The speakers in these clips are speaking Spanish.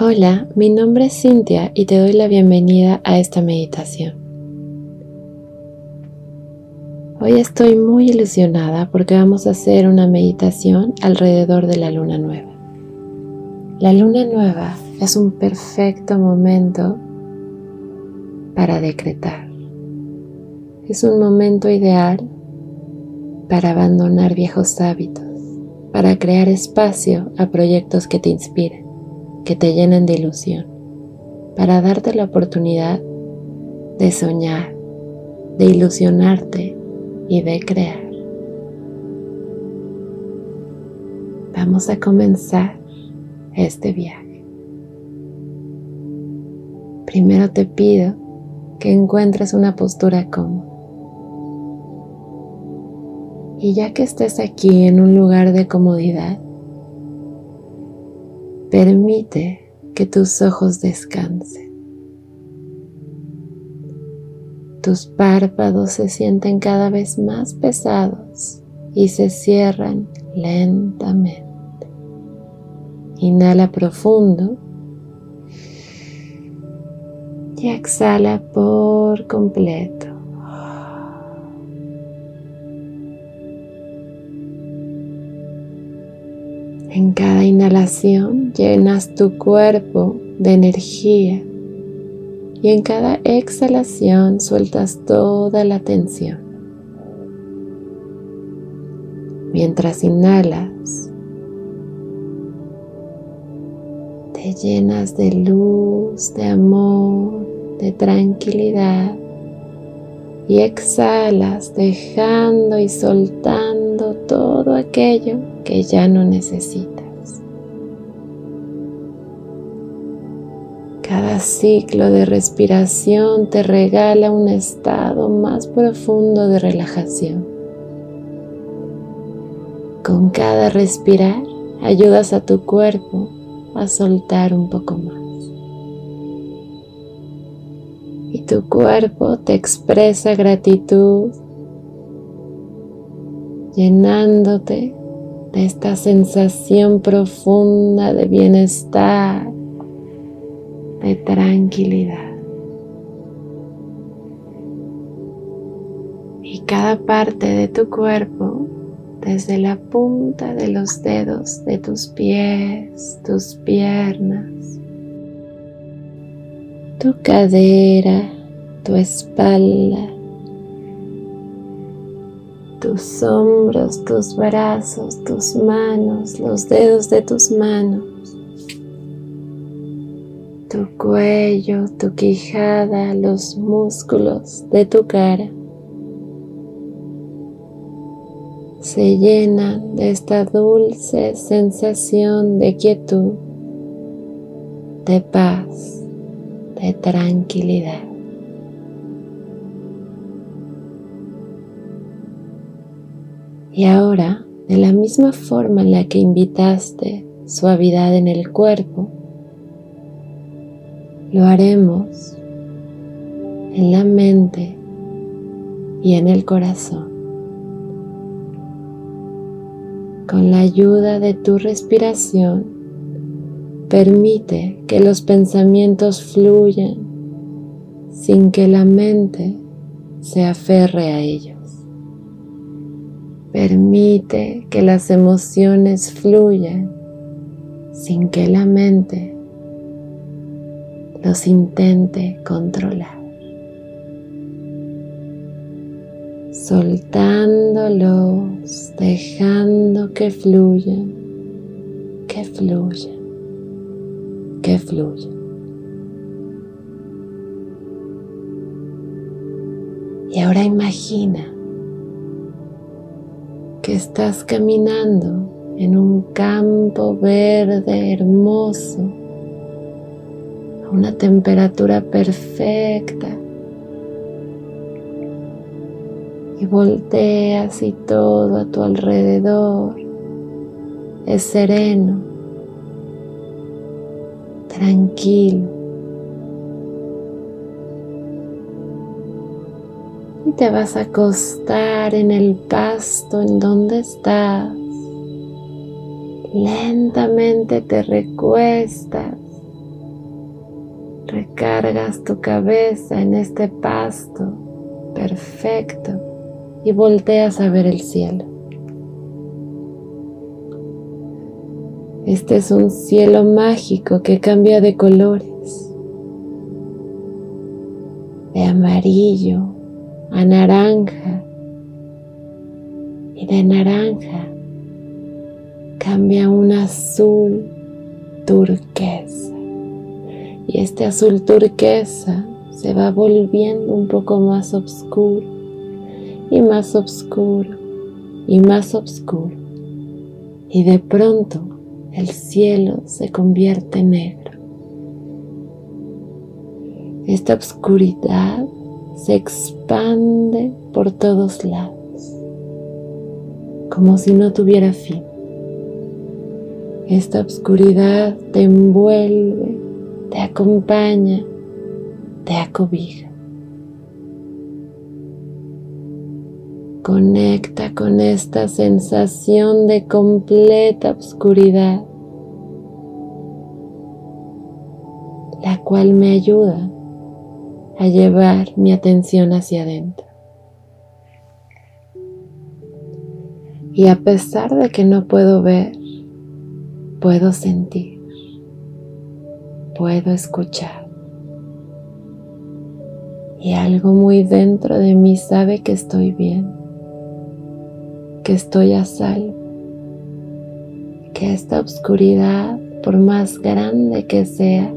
Hola, mi nombre es Cintia y te doy la bienvenida a esta meditación. Hoy estoy muy ilusionada porque vamos a hacer una meditación alrededor de la luna nueva. La luna nueva es un perfecto momento para decretar. Es un momento ideal para abandonar viejos hábitos, para crear espacio a proyectos que te inspiren que te llenen de ilusión, para darte la oportunidad de soñar, de ilusionarte y de crear. Vamos a comenzar este viaje. Primero te pido que encuentres una postura cómoda. Y ya que estés aquí en un lugar de comodidad, Permite que tus ojos descansen. Tus párpados se sienten cada vez más pesados y se cierran lentamente. Inhala profundo y exhala por completo. En cada inhalación llenas tu cuerpo de energía y en cada exhalación sueltas toda la tensión. Mientras inhalas, te llenas de luz, de amor, de tranquilidad y exhalas dejando y soltando todo aquello que ya no necesitas. Cada ciclo de respiración te regala un estado más profundo de relajación. Con cada respirar ayudas a tu cuerpo a soltar un poco más. Y tu cuerpo te expresa gratitud, llenándote de esta sensación profunda de bienestar, de tranquilidad. Y cada parte de tu cuerpo, desde la punta de los dedos de tus pies, tus piernas, tu cadera, tu espalda, tus hombros, tus brazos, tus manos, los dedos de tus manos, tu cuello, tu quijada, los músculos de tu cara. Se llenan de esta dulce sensación de quietud, de paz, de tranquilidad. Y ahora, de la misma forma en la que invitaste suavidad en el cuerpo, lo haremos en la mente y en el corazón. Con la ayuda de tu respiración, permite que los pensamientos fluyan sin que la mente se aferre a ellos. Permite que las emociones fluyan sin que la mente los intente controlar. Soltándolos, dejando que fluyan, que fluyan, que fluyan. Y ahora imagina que estás caminando en un campo verde hermoso a una temperatura perfecta y volteas y todo a tu alrededor es sereno, tranquilo. y te vas a acostar en el pasto en donde estás. Lentamente te recuestas Recargas tu cabeza en este pasto perfecto y volteas a ver el cielo. Este es un cielo mágico que cambia de colores, de amarillo a naranja y de naranja cambia un azul turquesa. Y este azul turquesa se va volviendo un poco más oscuro y más oscuro y más oscuro. Y de pronto el cielo se convierte en negro. Esta oscuridad se expande por todos lados, como si no tuviera fin. Esta oscuridad te envuelve, te acompaña te acobija. Conecta con esta sensación de completa oscuridad, la cual me ayuda a llevar mi atención hacia adentro. Y a pesar de que no puedo ver, puedo sentir, puedo escuchar y algo muy dentro de mí sabe que estoy bien, que estoy a salvo, que esta oscuridad, por más grande que sea,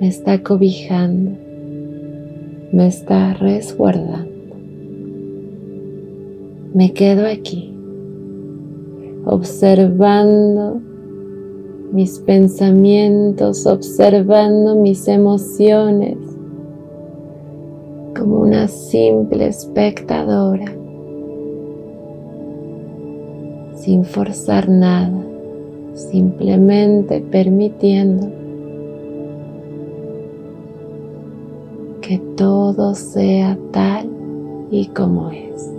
me está cobijando, me está resguardando. Me quedo aquí, observando mis pensamientos, observando mis emociones, como una simple espectadora, sin forzar nada, simplemente permitiendo que todo sea tal y como es.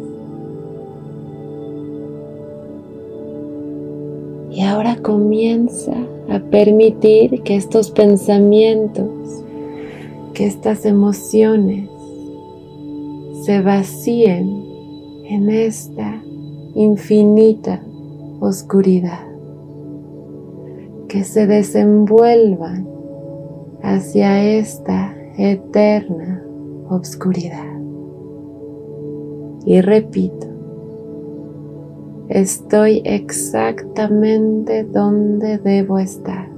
Y ahora comienza a permitir que estos pensamientos, que estas emociones se vacíen en esta infinita oscuridad, que se desenvuelvan hacia esta eterna oscuridad. Y repito, estoy exactamente donde debo estar.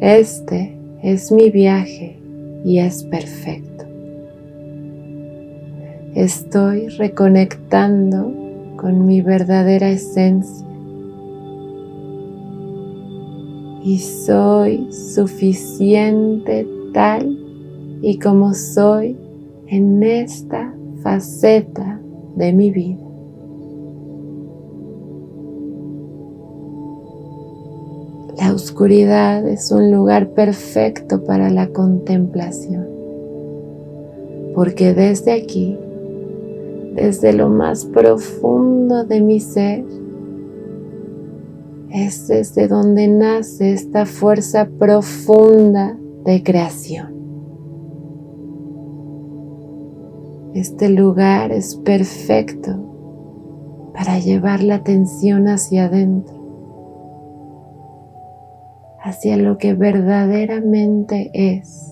Este es mi viaje y es perfecto estoy reconectando con mi verdadera esencia y soy suficiente tal y como soy en esta faceta de mi vida. La oscuridad es un lugar perfecto para la contemplación, porque desde aquí desde lo más profundo de mi ser. Es desde donde nace esta fuerza profunda de creación. Este lugar es perfecto para llevar la atención hacia adentro, hacia lo que verdaderamente es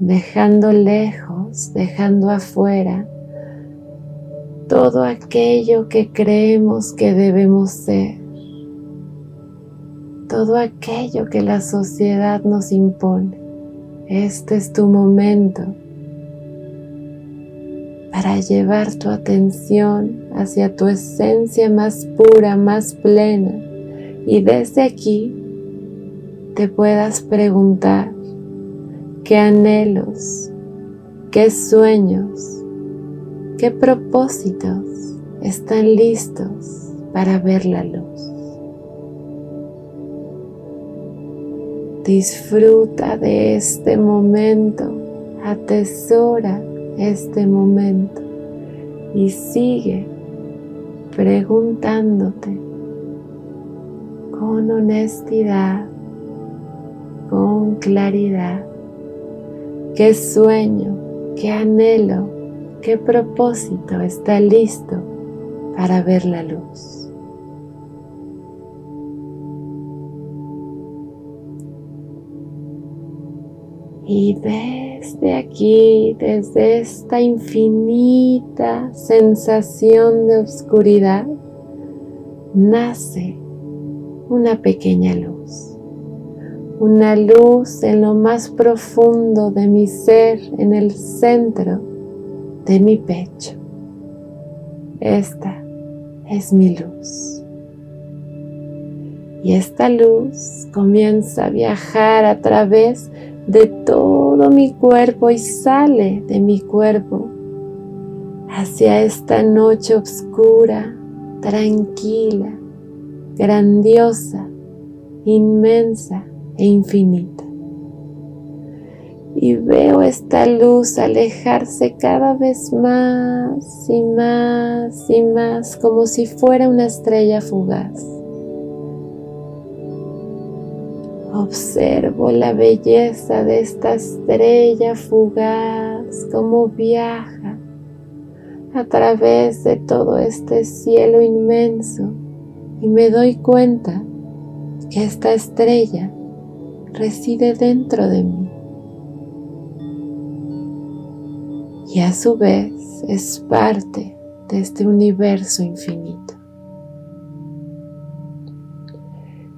dejando lejos, dejando afuera todo aquello que creemos que debemos ser, todo aquello que la sociedad nos impone. Este es tu momento para llevar tu atención hacia tu esencia más pura, más plena y desde aquí te puedas preguntar qué anhelos, qué sueños, qué propósitos están listos para ver la luz. Disfruta de este momento, atesora este momento y sigue preguntándote con honestidad, con claridad, qué sueño, qué anhelo, qué propósito está listo para ver la luz. Y desde aquí, desde esta infinita sensación de oscuridad, nace una pequeña luz. Una luz en lo más profundo de mi ser, en el centro de mi pecho. Esta es mi luz. Y esta luz comienza a viajar a través de todo mi cuerpo y sale de mi cuerpo hacia esta noche oscura, tranquila, grandiosa, inmensa e infinita. Y veo esta luz alejarse cada vez más y más y más como si fuera una estrella fugaz Observo la belleza de esta estrella fugaz, como viaja a través de todo este cielo inmenso y me doy cuenta que esta estrella reside dentro de mí. Y a su vez es parte de este universo infinito.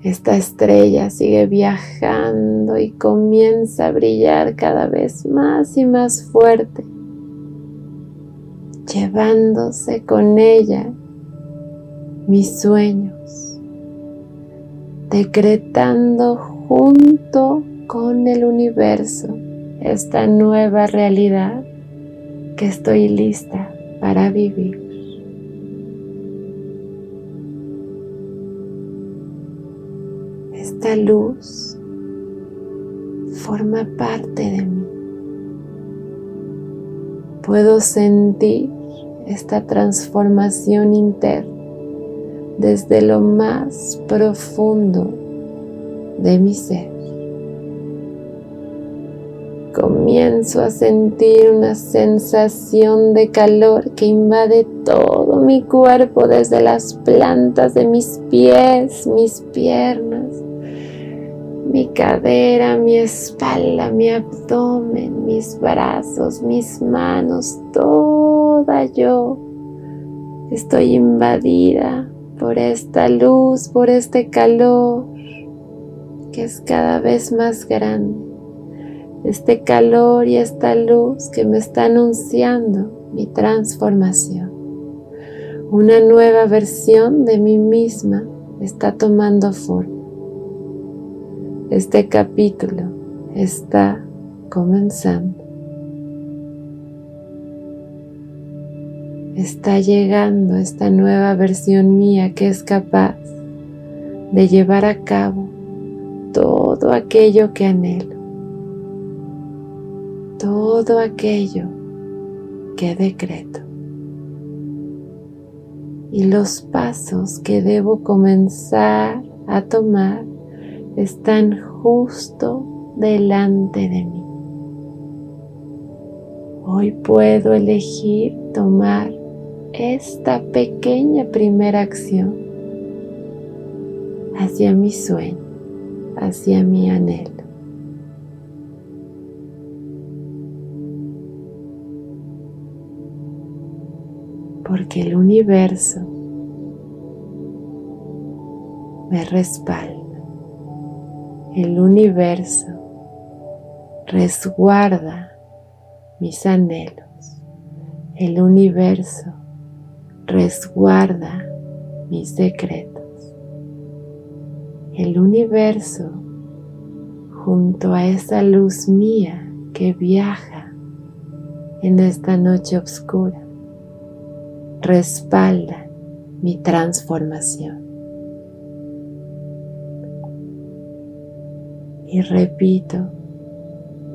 Esta estrella sigue viajando y comienza a brillar cada vez más y más fuerte, llevándose con ella mis sueños, decretando junto con el universo esta nueva realidad que estoy lista para vivir. esta luz forma parte de mí. Puedo sentir esta transformación interna desde lo más profundo de mi ser. Comienzo a sentir una sensación de calor que invade todo mi cuerpo desde las plantas de mis pies, mis piernas, mi cadera, mi espalda, mi abdomen, mis brazos, mis manos, toda yo. Estoy invadida por esta luz, por este calor que es cada vez más grande. Este calor y esta luz que me está anunciando mi transformación. Una nueva versión de mí misma está tomando forma. Este capítulo está comenzando. Está llegando esta nueva versión mía que es capaz de llevar a cabo todo aquello que anhelo, todo aquello que decreto. Y los pasos que debo comenzar a tomar están justo delante de mí. Hoy puedo elegir tomar esta pequeña primera acción hacia mi sueño, hacia mi anhelo. Porque el universo me respalda el universo resguarda mis anhelos. El universo resguarda mis secretos. El universo, junto a esa luz mía que viaja en esta noche oscura, respalda mi transformación. y repito,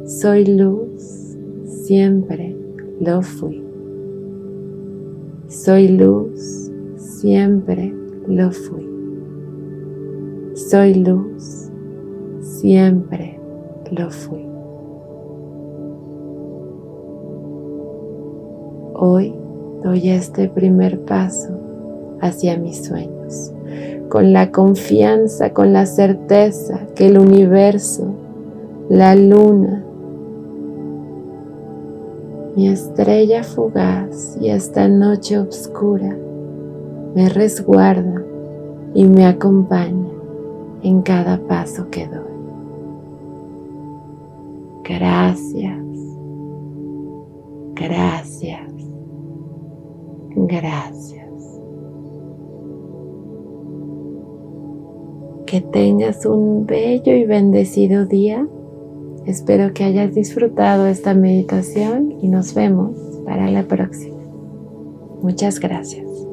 soy luz, siempre lo fui. Soy luz, siempre lo fui. Soy luz, siempre lo fui. Hoy doy este primer paso hacia mis sueños, con la confianza, con la certeza que el universo, la luna, mi estrella fugaz y esta noche oscura me resguarda y me acompaña en cada paso que doy. Gracias, gracias, gracias. Que tengas un bello y bendecido día Espero que hayas disfrutado esta meditación y nos vemos para la próxima. Muchas gracias.